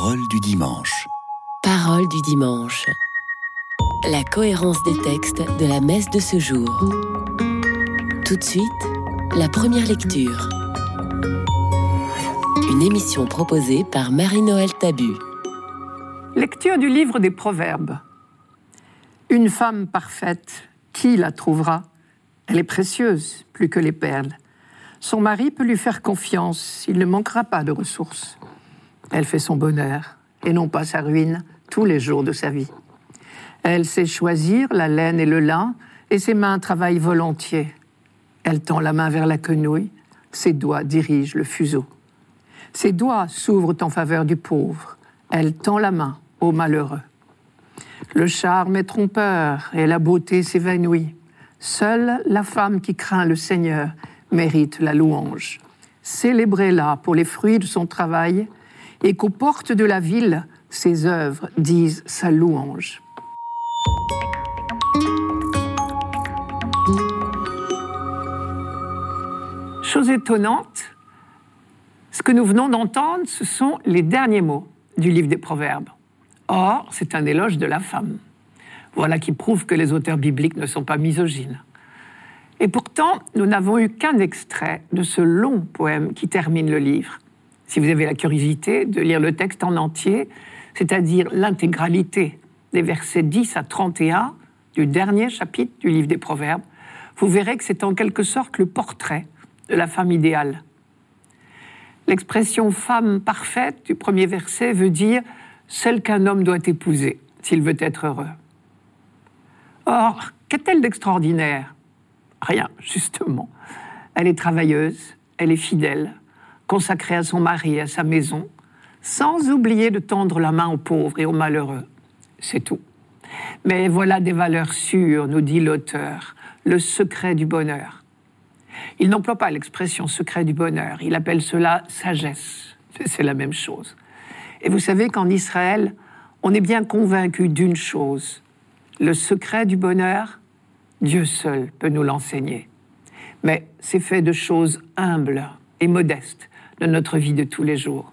Parole du dimanche. Parole du dimanche. La cohérence des textes de la messe de ce jour. Tout de suite, la première lecture. Une émission proposée par Marie-Noël Tabu. Lecture du livre des Proverbes. Une femme parfaite, qui la trouvera? Elle est précieuse, plus que les perles. Son mari peut lui faire confiance, il ne manquera pas de ressources. Elle fait son bonheur, et non pas sa ruine, tous les jours de sa vie. Elle sait choisir la laine et le lin, et ses mains travaillent volontiers. Elle tend la main vers la quenouille, ses doigts dirigent le fuseau. Ses doigts s'ouvrent en faveur du pauvre, elle tend la main au malheureux. Le charme est trompeur et la beauté s'évanouit. Seule la femme qui craint le Seigneur mérite la louange. Célébrez-la pour les fruits de son travail et qu'aux portes de la ville, ses œuvres disent sa louange. Chose étonnante, ce que nous venons d'entendre, ce sont les derniers mots du livre des Proverbes. Or, c'est un éloge de la femme. Voilà qui prouve que les auteurs bibliques ne sont pas misogynes. Et pourtant, nous n'avons eu qu'un extrait de ce long poème qui termine le livre. Si vous avez la curiosité de lire le texte en entier, c'est-à-dire l'intégralité des versets 10 à 31 du dernier chapitre du livre des Proverbes, vous verrez que c'est en quelque sorte le portrait de la femme idéale. L'expression femme parfaite du premier verset veut dire celle qu'un homme doit épouser s'il veut être heureux. Or, qu'a-t-elle d'extraordinaire? Rien, justement. Elle est travailleuse, elle est fidèle, consacrée à son mari et à sa maison, sans oublier de tendre la main aux pauvres et aux malheureux. C'est tout. Mais voilà des valeurs sûres, nous dit l'auteur, le secret du bonheur. Il n'emploie pas l'expression secret du bonheur, il appelle cela sagesse. C'est la même chose. Et vous savez qu'en Israël, on est bien convaincu d'une chose. Le secret du bonheur, Dieu seul peut nous l'enseigner. Mais c'est fait de choses humbles et modestes de notre vie de tous les jours.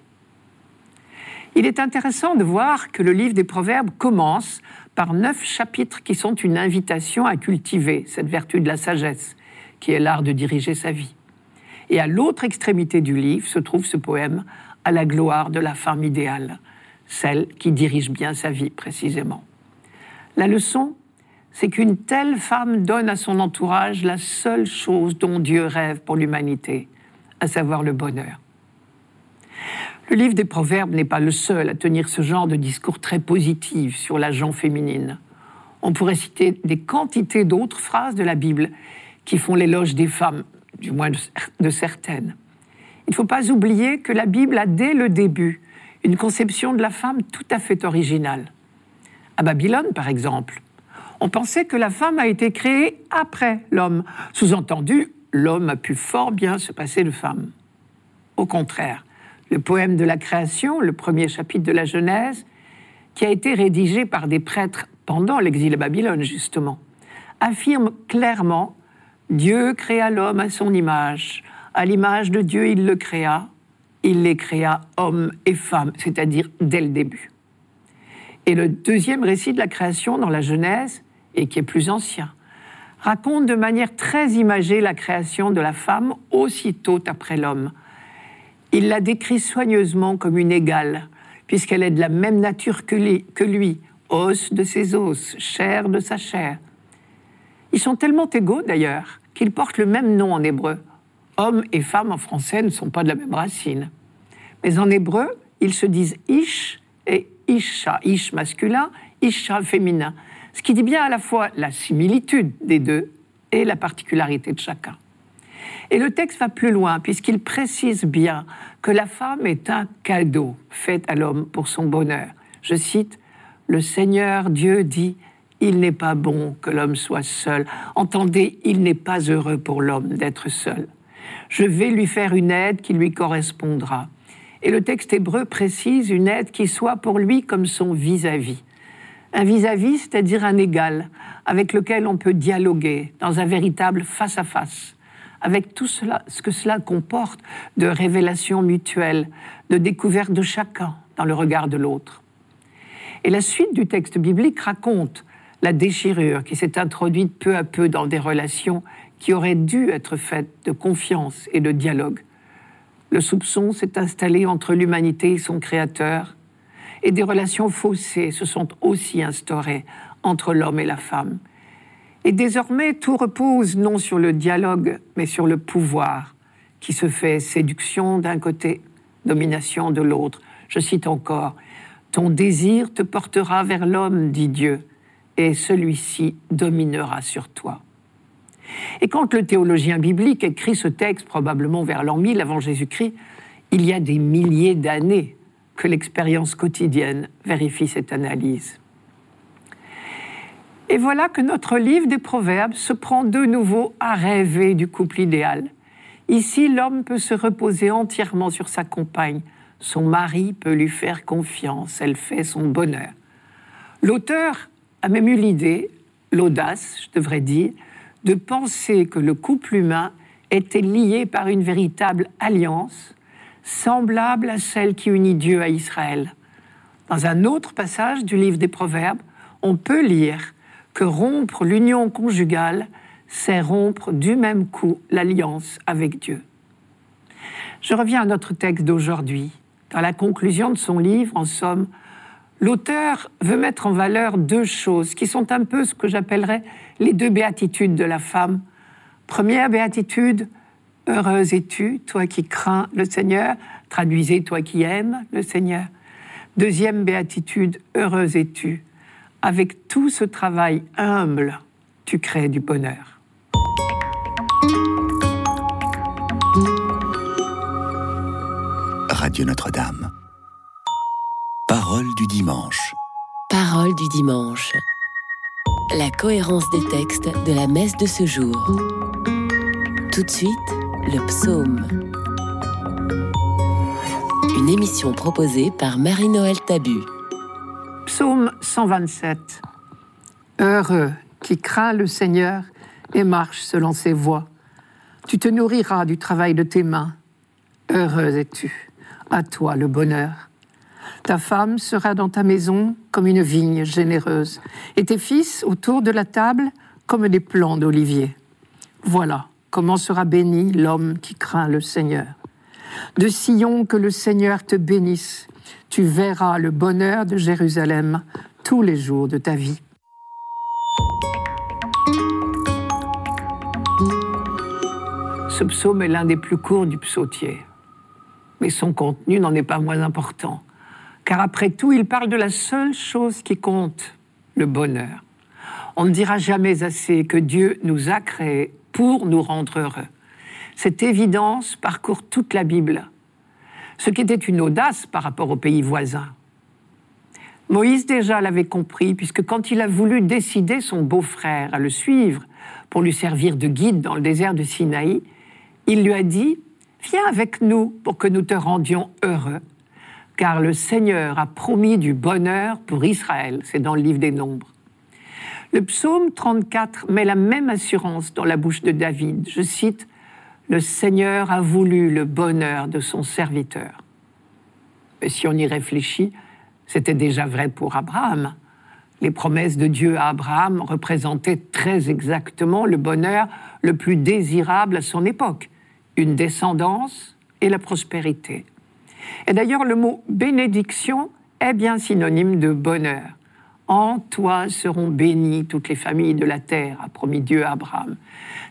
Il est intéressant de voir que le livre des Proverbes commence par neuf chapitres qui sont une invitation à cultiver cette vertu de la sagesse, qui est l'art de diriger sa vie. Et à l'autre extrémité du livre se trouve ce poème à la gloire de la femme idéale, celle qui dirige bien sa vie précisément. La leçon, c'est qu'une telle femme donne à son entourage la seule chose dont Dieu rêve pour l'humanité, à savoir le bonheur. Le livre des Proverbes n'est pas le seul à tenir ce genre de discours très positif sur la gente féminine. On pourrait citer des quantités d'autres phrases de la Bible qui font l'éloge des femmes, du moins de certaines. Il ne faut pas oublier que la Bible a dès le début une conception de la femme tout à fait originale. À Babylone, par exemple, on pensait que la femme a été créée après l'homme. Sous-entendu, l'homme a pu fort bien se passer de femme. Au contraire, le poème de la création, le premier chapitre de la Genèse, qui a été rédigé par des prêtres pendant l'exil à Babylone, justement, affirme clairement Dieu créa l'homme à son image. À l'image de Dieu, il le créa. Il les créa hommes et femmes, c'est-à-dire dès le début. Et le deuxième récit de la création dans la Genèse et qui est plus ancien, raconte de manière très imagée la création de la femme aussitôt après l'homme. Il la décrit soigneusement comme une égale, puisqu'elle est de la même nature que lui, os de ses os, chair de sa chair. Ils sont tellement égaux d'ailleurs qu'ils portent le même nom en hébreu. Homme et femme en français ne sont pas de la même racine. Mais en hébreu, ils se disent ish et isha, ish masculin, isha féminin ce qui dit bien à la fois la similitude des deux et la particularité de chacun. Et le texte va plus loin puisqu'il précise bien que la femme est un cadeau fait à l'homme pour son bonheur. Je cite, Le Seigneur Dieu dit, Il n'est pas bon que l'homme soit seul. Entendez, il n'est pas heureux pour l'homme d'être seul. Je vais lui faire une aide qui lui correspondra. Et le texte hébreu précise une aide qui soit pour lui comme son vis-à-vis un vis-à-vis, c'est-à-dire un égal, avec lequel on peut dialoguer dans un véritable face-à-face, avec tout cela, ce que cela comporte de révélation mutuelle, de découverte de chacun, dans le regard de l'autre. Et la suite du texte biblique raconte la déchirure qui s'est introduite peu à peu dans des relations qui auraient dû être faites de confiance et de dialogue. Le soupçon s'est installé entre l'humanité et son Créateur, et des relations faussées se sont aussi instaurées entre l'homme et la femme. Et désormais, tout repose non sur le dialogue, mais sur le pouvoir, qui se fait séduction d'un côté, domination de l'autre. Je cite encore, Ton désir te portera vers l'homme, dit Dieu, et celui-ci dominera sur toi. Et quand le théologien biblique écrit ce texte, probablement vers l'an 1000 avant Jésus-Christ, il y a des milliers d'années que l'expérience quotidienne vérifie cette analyse. Et voilà que notre livre des Proverbes se prend de nouveau à rêver du couple idéal. Ici, l'homme peut se reposer entièrement sur sa compagne. Son mari peut lui faire confiance. Elle fait son bonheur. L'auteur a même eu l'idée, l'audace, je devrais dire, de penser que le couple humain était lié par une véritable alliance, semblable à celle qui unit Dieu à Israël. Dans un autre passage du livre des Proverbes, on peut lire que rompre l'union conjugale, c'est rompre du même coup l'alliance avec Dieu. Je reviens à notre texte d'aujourd'hui. Dans la conclusion de son livre, en somme, l'auteur veut mettre en valeur deux choses qui sont un peu ce que j'appellerais les deux béatitudes de la femme. Première béatitude, heureuse es-tu, toi qui crains le Seigneur, traduisez toi qui aimes le Seigneur. Deuxième béatitude, heureuse es-tu, avec tout ce travail humble, tu crées du bonheur. Radio Notre-Dame. Parole du dimanche. Parole du dimanche. La cohérence des textes de la messe de ce jour. Tout de suite, le psaume. Une émission proposée par Marie-Noël Tabu. Psaume 127. Heureux qui craint le Seigneur et marche selon ses voies. Tu te nourriras du travail de tes mains. Heureuse es-tu, à toi le bonheur. Ta femme sera dans ta maison comme une vigne généreuse, et tes fils autour de la table comme des plants d'olivier. Voilà comment sera béni l'homme qui craint le Seigneur. De Sion que le Seigneur te bénisse, tu verras le bonheur de Jérusalem tous les jours de ta vie. Ce psaume est l'un des plus courts du psautier, mais son contenu n'en est pas moins important, car après tout, il parle de la seule chose qui compte, le bonheur. On ne dira jamais assez que Dieu nous a créés pour nous rendre heureux. Cette évidence parcourt toute la Bible ce qui était une audace par rapport aux pays voisins. Moïse déjà l'avait compris, puisque quand il a voulu décider son beau-frère à le suivre pour lui servir de guide dans le désert de Sinaï, il lui a dit Viens avec nous pour que nous te rendions heureux, car le Seigneur a promis du bonheur pour Israël. C'est dans le livre des Nombres. Le psaume 34 met la même assurance dans la bouche de David. Je cite le Seigneur a voulu le bonheur de son serviteur. Mais si on y réfléchit, c'était déjà vrai pour Abraham. Les promesses de Dieu à Abraham représentaient très exactement le bonheur le plus désirable à son époque, une descendance et la prospérité. Et d'ailleurs, le mot bénédiction est bien synonyme de bonheur. En toi seront bénies toutes les familles de la terre, a promis Dieu à Abraham.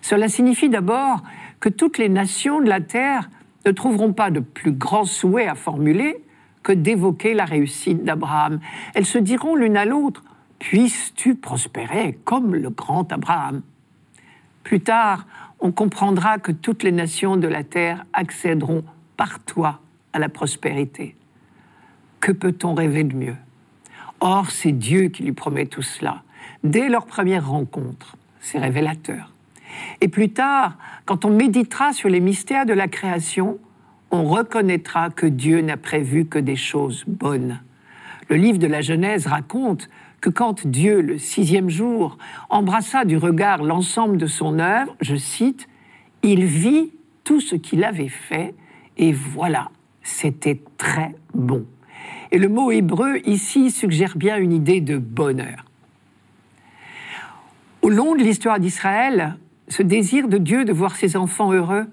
Cela signifie d'abord que toutes les nations de la terre ne trouveront pas de plus grand souhait à formuler que d'évoquer la réussite d'Abraham. Elles se diront l'une à l'autre Puisses-tu prospérer comme le grand Abraham? Plus tard, on comprendra que toutes les nations de la terre accéderont par toi à la prospérité. Que peut-on rêver de mieux? Or, c'est Dieu qui lui promet tout cela. Dès leur première rencontre, c'est révélateur. Et plus tard, quand on méditera sur les mystères de la création, on reconnaîtra que Dieu n'a prévu que des choses bonnes. Le livre de la Genèse raconte que quand Dieu, le sixième jour, embrassa du regard l'ensemble de son œuvre, je cite, il vit tout ce qu'il avait fait, et voilà, c'était très bon. Et le mot hébreu ici suggère bien une idée de bonheur. Au long de l'histoire d'Israël, ce désir de Dieu de voir ses enfants heureux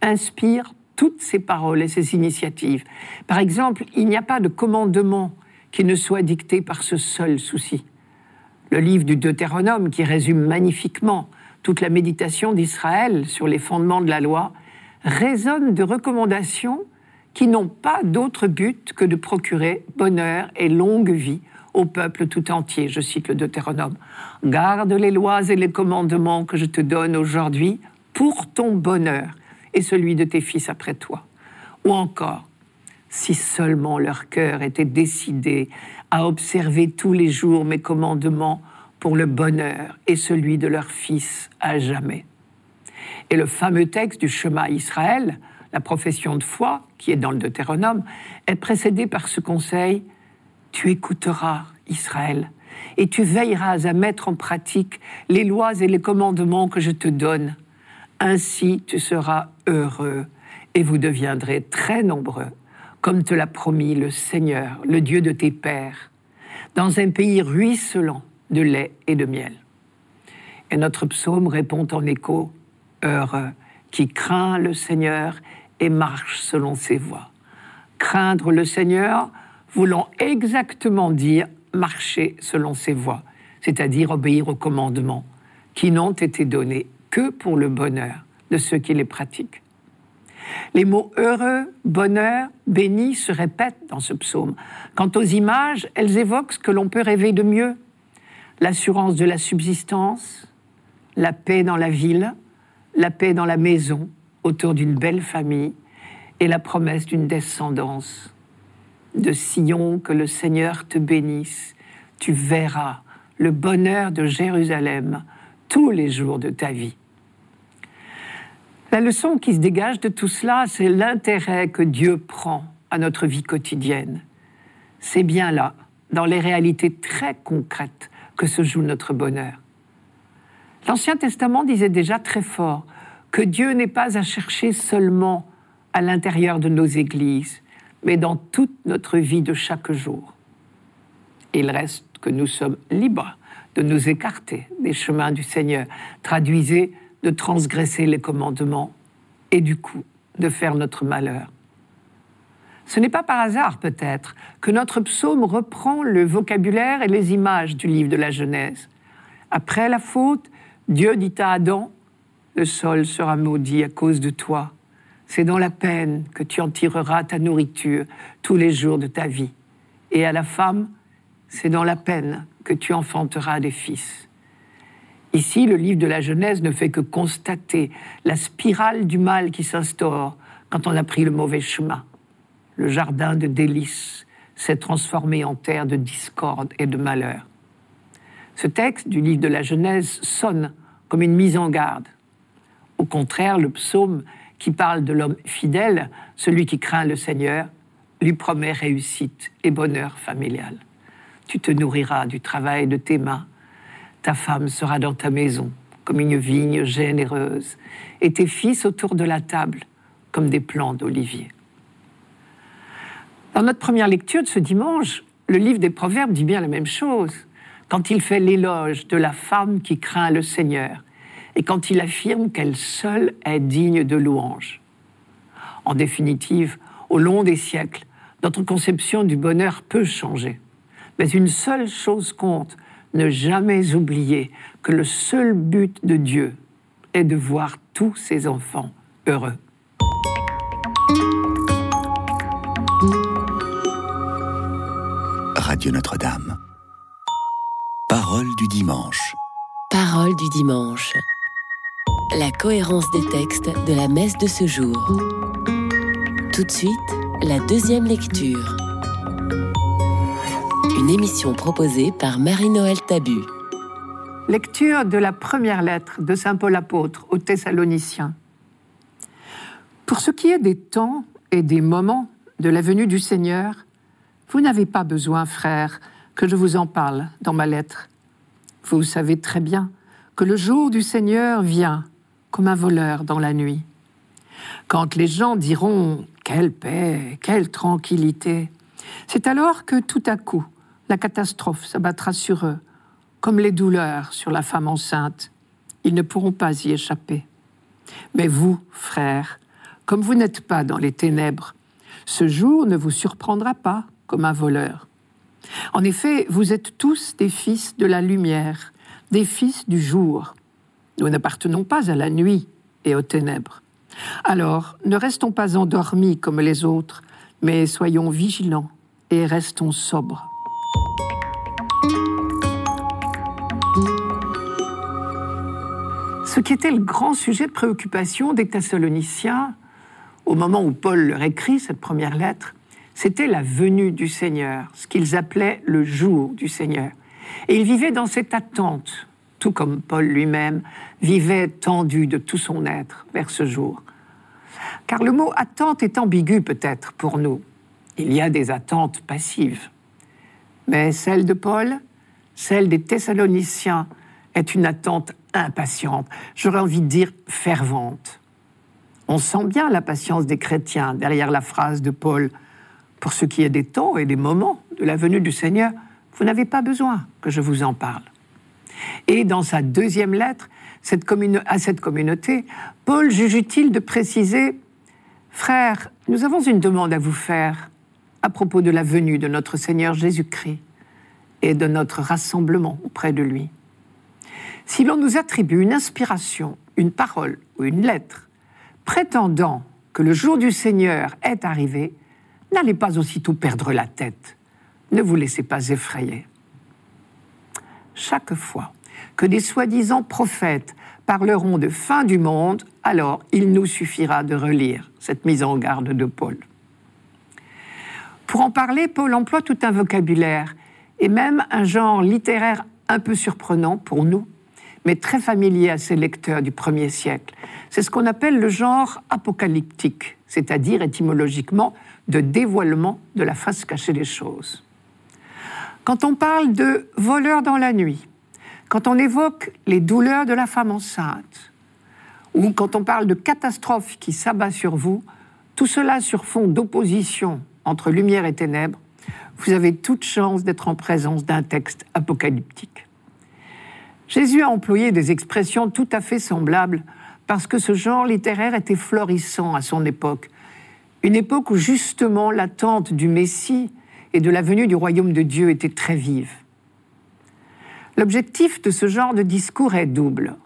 inspire toutes ses paroles et ses initiatives. Par exemple, il n'y a pas de commandement qui ne soit dicté par ce seul souci. Le livre du Deutéronome, qui résume magnifiquement toute la méditation d'Israël sur les fondements de la loi, résonne de recommandations qui n'ont pas d'autre but que de procurer bonheur et longue vie au peuple tout entier. Je cite le Deutéronome. Garde les lois et les commandements que je te donne aujourd'hui pour ton bonheur et celui de tes fils après toi. Ou encore, si seulement leur cœur était décidé à observer tous les jours mes commandements pour le bonheur et celui de leurs fils à jamais. Et le fameux texte du chemin Israël, la profession de foi, qui est dans le Deutéronome, est précédé par ce conseil Tu écouteras, Israël, et tu veilleras à mettre en pratique les lois et les commandements que je te donne. Ainsi tu seras heureux et vous deviendrez très nombreux, comme te l'a promis le Seigneur, le Dieu de tes pères, dans un pays ruisselant de lait et de miel. Et notre psaume répond en écho Heureux qui craint le Seigneur et marche selon ses voies. Craindre le Seigneur voulant exactement dire marcher selon ses voies, c'est-à-dire obéir aux commandements qui n'ont été donnés que pour le bonheur de ceux qui les pratiquent. Les mots heureux, bonheur, béni se répètent dans ce psaume. Quant aux images, elles évoquent ce que l'on peut rêver de mieux. L'assurance de la subsistance, la paix dans la ville, la paix dans la maison, autour d'une belle famille, et la promesse d'une descendance. De Sion, que le Seigneur te bénisse, tu verras le bonheur de Jérusalem tous les jours de ta vie. La leçon qui se dégage de tout cela, c'est l'intérêt que Dieu prend à notre vie quotidienne. C'est bien là, dans les réalités très concrètes, que se joue notre bonheur. L'Ancien Testament disait déjà très fort que Dieu n'est pas à chercher seulement à l'intérieur de nos églises, mais dans toute notre vie de chaque jour. Il reste que nous sommes libres de nous écarter des chemins du Seigneur. Traduisez de transgresser les commandements et du coup de faire notre malheur. Ce n'est pas par hasard peut-être que notre psaume reprend le vocabulaire et les images du livre de la Genèse. Après la faute, Dieu dit à Adam, le sol sera maudit à cause de toi. C'est dans la peine que tu en tireras ta nourriture tous les jours de ta vie. Et à la femme, c'est dans la peine que tu enfanteras des fils. Ici, le livre de la Genèse ne fait que constater la spirale du mal qui s'instaure quand on a pris le mauvais chemin. Le jardin de délices s'est transformé en terre de discorde et de malheur. Ce texte du livre de la Genèse sonne comme une mise en garde. Au contraire, le psaume qui parle de l'homme fidèle, celui qui craint le Seigneur, lui promet réussite et bonheur familial. Tu te nourriras du travail de tes mains ta femme sera dans ta maison comme une vigne généreuse, et tes fils autour de la table comme des plants d'olivier. Dans notre première lecture de ce dimanche, le livre des Proverbes dit bien la même chose, quand il fait l'éloge de la femme qui craint le Seigneur, et quand il affirme qu'elle seule est digne de louange. En définitive, au long des siècles, notre conception du bonheur peut changer. Mais une seule chose compte, ne jamais oublier que le seul but de Dieu est de voir tous ses enfants heureux. Radio Notre-Dame. Parole du dimanche. Parole du dimanche. La cohérence des textes de la messe de ce jour. Tout de suite, la deuxième lecture une émission proposée par Marie-Noël Tabu. Lecture de la première lettre de Saint Paul apôtre aux Thessaloniciens. Pour ce qui est des temps et des moments de la venue du Seigneur, vous n'avez pas besoin, frères, que je vous en parle dans ma lettre. Vous savez très bien que le jour du Seigneur vient comme un voleur dans la nuit. Quand les gens diront ⁇ Quelle paix, quelle tranquillité !⁇ C'est alors que tout à coup, la catastrophe s'abattra sur eux, comme les douleurs sur la femme enceinte. Ils ne pourront pas y échapper. Mais vous, frères, comme vous n'êtes pas dans les ténèbres, ce jour ne vous surprendra pas comme un voleur. En effet, vous êtes tous des fils de la lumière, des fils du jour. Nous n'appartenons pas à la nuit et aux ténèbres. Alors, ne restons pas endormis comme les autres, mais soyons vigilants et restons sobres. Ce qui était le grand sujet de préoccupation des Thessaloniciens au moment où Paul leur écrit cette première lettre, c'était la venue du Seigneur, ce qu'ils appelaient le jour du Seigneur. Et ils vivaient dans cette attente, tout comme Paul lui-même vivait tendu de tout son être vers ce jour. Car le mot attente est ambigu peut-être pour nous. Il y a des attentes passives. Mais celle de Paul, celle des Thessaloniciens, est une attente impatiente, j'aurais envie de dire fervente. On sent bien la patience des chrétiens derrière la phrase de Paul. Pour ce qui est des temps et des moments de la venue du Seigneur, vous n'avez pas besoin que je vous en parle. Et dans sa deuxième lettre à cette communauté, Paul juge utile de préciser Frères, nous avons une demande à vous faire à propos de la venue de notre Seigneur Jésus-Christ et de notre rassemblement auprès de lui. Si l'on nous attribue une inspiration, une parole ou une lettre prétendant que le jour du Seigneur est arrivé, n'allez pas aussitôt perdre la tête. Ne vous laissez pas effrayer. Chaque fois que des soi-disant prophètes parleront de fin du monde, alors il nous suffira de relire cette mise en garde de Paul. Pour en parler, Paul emploie tout un vocabulaire et même un genre littéraire un peu surprenant pour nous, mais très familier à ses lecteurs du premier siècle. C'est ce qu'on appelle le genre apocalyptique, c'est-à-dire étymologiquement de dévoilement de la face cachée des choses. Quand on parle de voleurs dans la nuit, quand on évoque les douleurs de la femme enceinte, ou quand on parle de catastrophe qui s'abat sur vous, tout cela sur fond d'opposition entre lumière et ténèbres, vous avez toute chance d'être en présence d'un texte apocalyptique. Jésus a employé des expressions tout à fait semblables parce que ce genre littéraire était florissant à son époque, une époque où justement l'attente du Messie et de la venue du royaume de Dieu était très vive. L'objectif de ce genre de discours est double.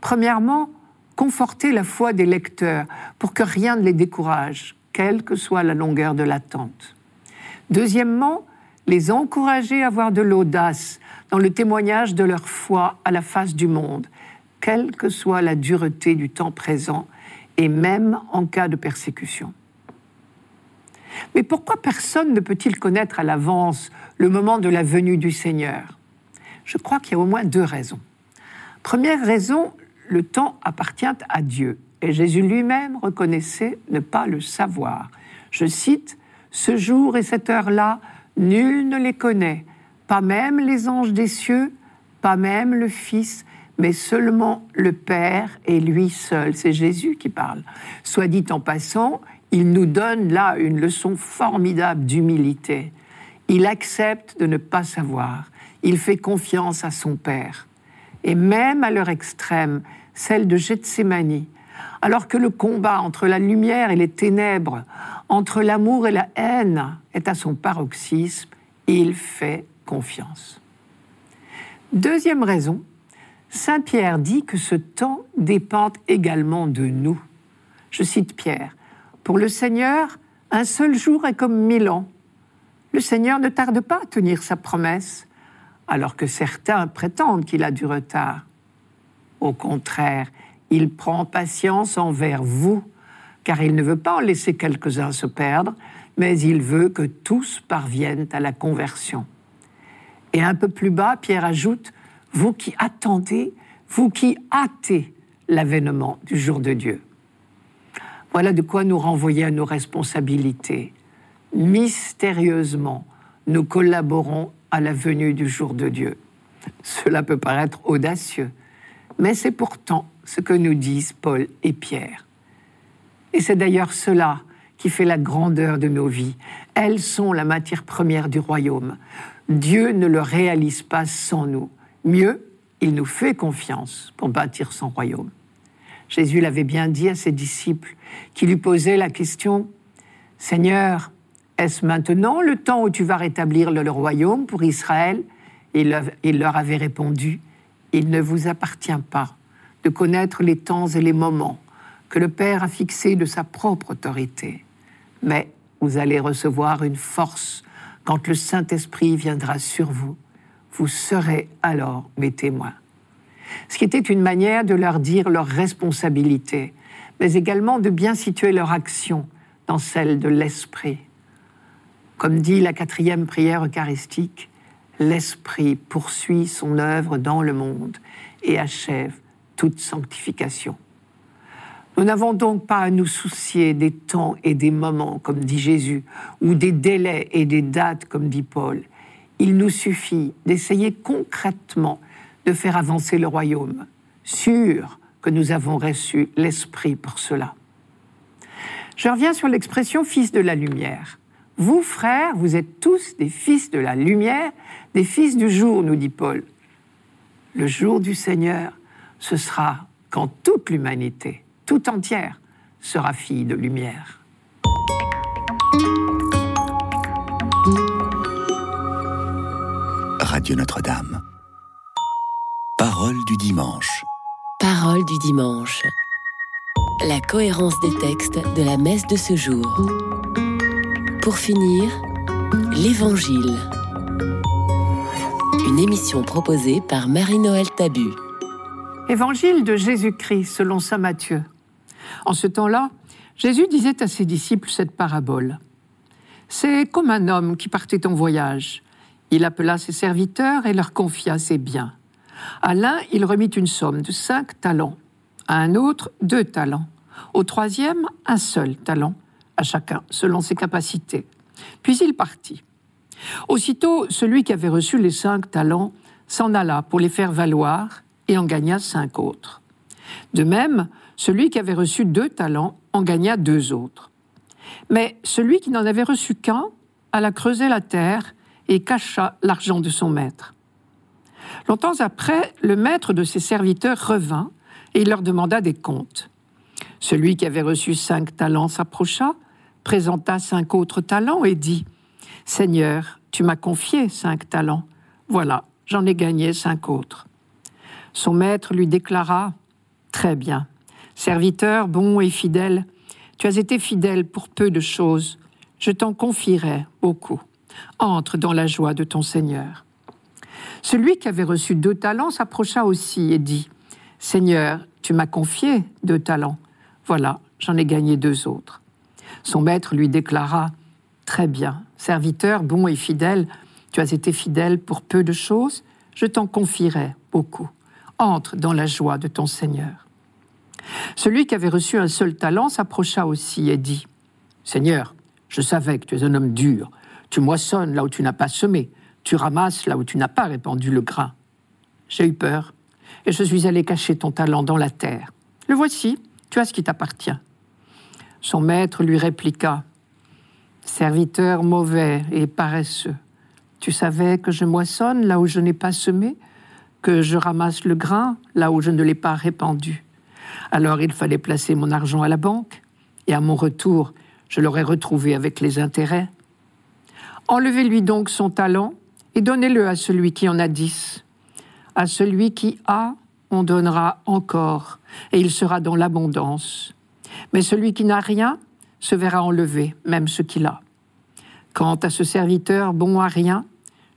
Premièrement, conforter la foi des lecteurs pour que rien ne les décourage, quelle que soit la longueur de l'attente. Deuxièmement, les encourager à avoir de l'audace dans le témoignage de leur foi à la face du monde, quelle que soit la dureté du temps présent et même en cas de persécution. Mais pourquoi personne ne peut-il connaître à l'avance le moment de la venue du Seigneur? Je crois qu'il y a au moins deux raisons. Première raison, le temps appartient à Dieu et Jésus lui-même reconnaissait ne pas le savoir. Je cite, Ce jour et cette heure-là, nul ne les connaît, pas même les anges des cieux, pas même le Fils, mais seulement le Père et lui seul. C'est Jésus qui parle. Soit dit en passant, il nous donne là une leçon formidable d'humilité. Il accepte de ne pas savoir. Il fait confiance à son Père. Et même à leur extrême, celle de Gethsemane, alors que le combat entre la lumière et les ténèbres, entre l'amour et la haine est à son paroxysme, il fait confiance. Deuxième raison, Saint Pierre dit que ce temps dépend également de nous. Je cite Pierre, Pour le Seigneur, un seul jour est comme mille ans. Le Seigneur ne tarde pas à tenir sa promesse, alors que certains prétendent qu'il a du retard. Au contraire, il prend patience envers vous, car il ne veut pas en laisser quelques-uns se perdre, mais il veut que tous parviennent à la conversion. Et un peu plus bas, Pierre ajoute, vous qui attendez, vous qui hâtez l'avènement du jour de Dieu. Voilà de quoi nous renvoyer à nos responsabilités. Mystérieusement, nous collaborons à la venue du jour de Dieu. Cela peut paraître audacieux, mais c'est pourtant ce que nous disent Paul et Pierre. Et c'est d'ailleurs cela qui fait la grandeur de nos vies. Elles sont la matière première du royaume. Dieu ne le réalise pas sans nous. Mieux, il nous fait confiance pour bâtir son royaume. Jésus l'avait bien dit à ses disciples qui lui posaient la question, Seigneur, est-ce maintenant le temps où tu vas rétablir le royaume pour Israël? Il leur avait répondu, Il ne vous appartient pas de connaître les temps et les moments que le Père a fixés de sa propre autorité, mais vous allez recevoir une force quand le Saint-Esprit viendra sur vous. Vous serez alors mes témoins. Ce qui était une manière de leur dire leur responsabilité, mais également de bien situer leur action dans celle de l'Esprit. Comme dit la quatrième prière eucharistique, l'Esprit poursuit son œuvre dans le monde et achève toute sanctification. Nous n'avons donc pas à nous soucier des temps et des moments, comme dit Jésus, ou des délais et des dates, comme dit Paul. Il nous suffit d'essayer concrètement de faire avancer le royaume, sûr que nous avons reçu l'Esprit pour cela. Je reviens sur l'expression fils de la lumière. Vous, frères, vous êtes tous des fils de la lumière, des fils du jour, nous dit Paul. Le jour du Seigneur, ce sera quand toute l'humanité, tout entière, sera fille de lumière. Radio Notre-Dame. Parole du dimanche. Parole du dimanche. La cohérence des textes de la messe de ce jour. Pour finir, l'Évangile. Une émission proposée par Marie-Noël Tabu. Évangile de Jésus-Christ selon saint Matthieu. En ce temps-là, Jésus disait à ses disciples cette parabole. C'est comme un homme qui partait en voyage. Il appela ses serviteurs et leur confia ses biens. À l'un, il remit une somme de cinq talents, à un autre, deux talents, au troisième, un seul talent, à chacun, selon ses capacités. Puis il partit. Aussitôt, celui qui avait reçu les cinq talents s'en alla pour les faire valoir et en gagna cinq autres. De même, celui qui avait reçu deux talents en gagna deux autres. Mais celui qui n'en avait reçu qu'un alla creuser la terre et cacha l'argent de son maître. Longtemps après, le maître de ses serviteurs revint et il leur demanda des comptes. Celui qui avait reçu cinq talents s'approcha présenta cinq autres talents et dit Seigneur, tu m'as confié cinq talents. Voilà, j'en ai gagné cinq autres. Son maître lui déclara Très bien, serviteur bon et fidèle, tu as été fidèle pour peu de choses, je t'en confierai beaucoup. Entre dans la joie de ton Seigneur. Celui qui avait reçu deux talents s'approcha aussi et dit Seigneur, tu m'as confié deux talents. Voilà, j'en ai gagné deux autres. Son maître lui déclara Très bien, serviteur bon et fidèle, tu as été fidèle pour peu de choses, je t'en confierai beaucoup. Entre dans la joie de ton Seigneur. Celui qui avait reçu un seul talent s'approcha aussi et dit Seigneur, je savais que tu es un homme dur, tu moissonnes là où tu n'as pas semé, tu ramasses là où tu n'as pas répandu le grain. J'ai eu peur, et je suis allé cacher ton talent dans la terre. Le voici, tu as ce qui t'appartient. Son maître lui répliqua Serviteur mauvais et paresseux, tu savais que je moissonne là où je n'ai pas semé, que je ramasse le grain là où je ne l'ai pas répandu. Alors il fallait placer mon argent à la banque, et à mon retour, je l'aurais retrouvé avec les intérêts. Enlevez-lui donc son talent et donnez-le à celui qui en a dix. À celui qui a, on donnera encore, et il sera dans l'abondance. Mais celui qui n'a rien se verra enlever, même ce qu'il a. Quant à ce serviteur bon à rien,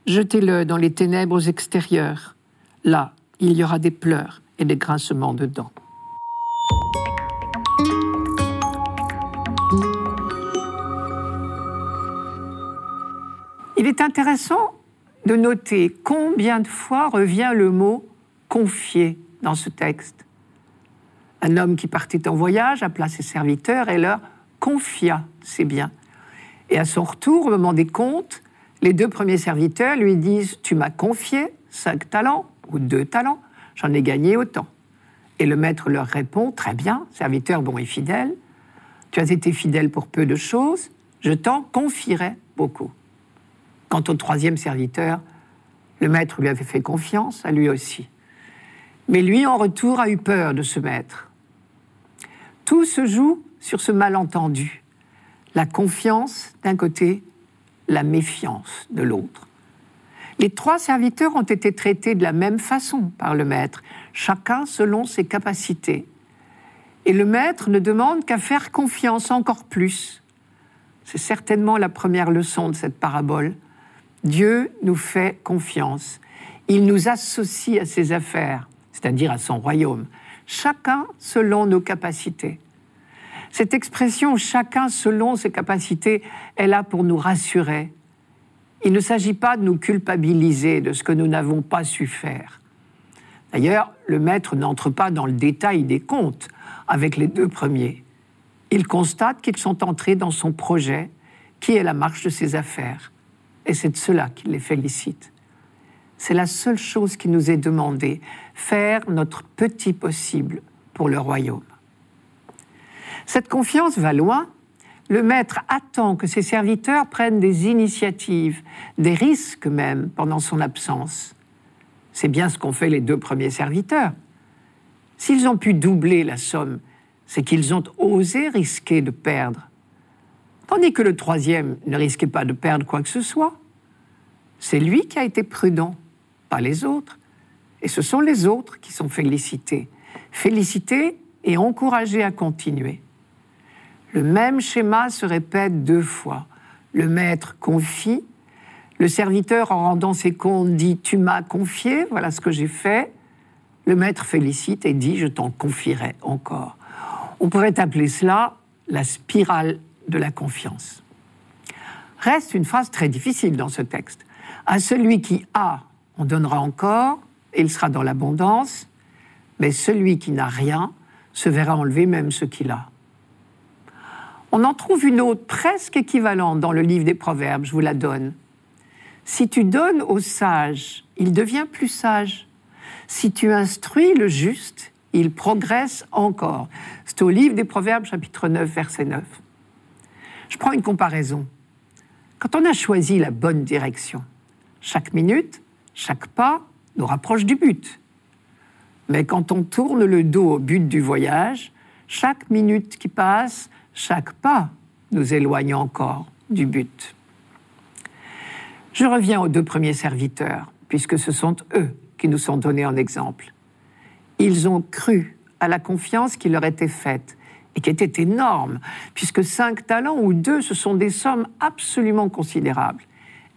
jetez-le dans les ténèbres extérieures. Là, il y aura des pleurs et des grincements de dents. Il est intéressant de noter combien de fois revient le mot confier dans ce texte. Un homme qui partait en voyage appela ses serviteurs et leur confia ses biens. Et à son retour, au moment des comptes, les deux premiers serviteurs lui disent Tu m'as confié cinq talents ou deux talents, j'en ai gagné autant. Et le maître leur répond Très bien, serviteur bon et fidèle, Tu as été fidèle pour peu de choses, je t'en confierai beaucoup. Quant au troisième serviteur, le maître lui avait fait confiance, à lui aussi. Mais lui, en retour, a eu peur de ce maître. Tout se joue sur ce malentendu. La confiance d'un côté, la méfiance de l'autre. Les trois serviteurs ont été traités de la même façon par le maître, chacun selon ses capacités. Et le maître ne demande qu'à faire confiance encore plus. C'est certainement la première leçon de cette parabole. Dieu nous fait confiance. Il nous associe à ses affaires, c'est-à-dire à son royaume, chacun selon nos capacités. Cette expression chacun selon ses capacités est là pour nous rassurer. Il ne s'agit pas de nous culpabiliser de ce que nous n'avons pas su faire. D'ailleurs, le maître n'entre pas dans le détail des comptes avec les deux premiers. Il constate qu'ils sont entrés dans son projet, qui est la marche de ses affaires. Et c'est de cela qu'il les félicite. C'est la seule chose qui nous est demandée, faire notre petit possible pour le royaume. Cette confiance va loin. Le maître attend que ses serviteurs prennent des initiatives, des risques même pendant son absence. C'est bien ce qu'ont fait les deux premiers serviteurs. S'ils ont pu doubler la somme, c'est qu'ils ont osé risquer de perdre. Tandis que le troisième ne risquait pas de perdre quoi que ce soit. C'est lui qui a été prudent, pas les autres. Et ce sont les autres qui sont félicités. Félicités et encouragés à continuer. Le même schéma se répète deux fois. Le maître confie, le serviteur en rendant ses comptes dit ⁇ Tu m'as confié, voilà ce que j'ai fait ⁇ Le maître félicite et dit ⁇ Je t'en confierai encore ⁇ On pourrait appeler cela la spirale de la confiance. Reste une phrase très difficile dans ce texte. À celui qui a, on donnera encore, et il sera dans l'abondance, mais celui qui n'a rien se verra enlever même ce qu'il a. On en trouve une autre presque équivalente dans le livre des Proverbes, je vous la donne. Si tu donnes au sage, il devient plus sage. Si tu instruis le juste, il progresse encore. C'est au livre des Proverbes, chapitre 9, verset 9. Je prends une comparaison. Quand on a choisi la bonne direction, chaque minute, chaque pas nous rapproche du but. Mais quand on tourne le dos au but du voyage, chaque minute qui passe chaque pas nous éloigne encore du but. Je reviens aux deux premiers serviteurs, puisque ce sont eux qui nous sont donnés en exemple. Ils ont cru à la confiance qui leur était faite et qui était énorme, puisque cinq talents ou deux, ce sont des sommes absolument considérables.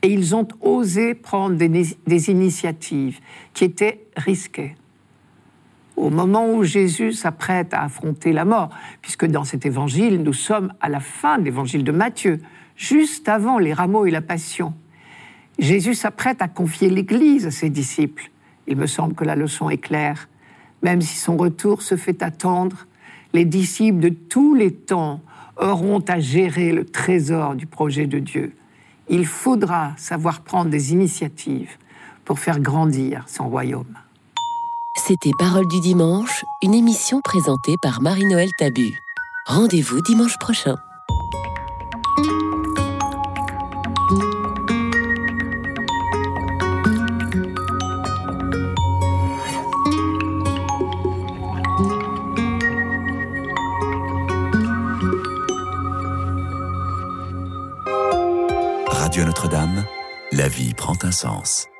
Et ils ont osé prendre des, des initiatives qui étaient risquées au moment où Jésus s'apprête à affronter la mort, puisque dans cet évangile, nous sommes à la fin de l'évangile de Matthieu, juste avant les rameaux et la passion. Jésus s'apprête à confier l'Église à ses disciples. Il me semble que la leçon est claire. Même si son retour se fait attendre, les disciples de tous les temps auront à gérer le trésor du projet de Dieu. Il faudra savoir prendre des initiatives pour faire grandir son royaume. C'était Parole du dimanche, une émission présentée par Marie-Noël Tabu. Rendez-vous dimanche prochain. Radio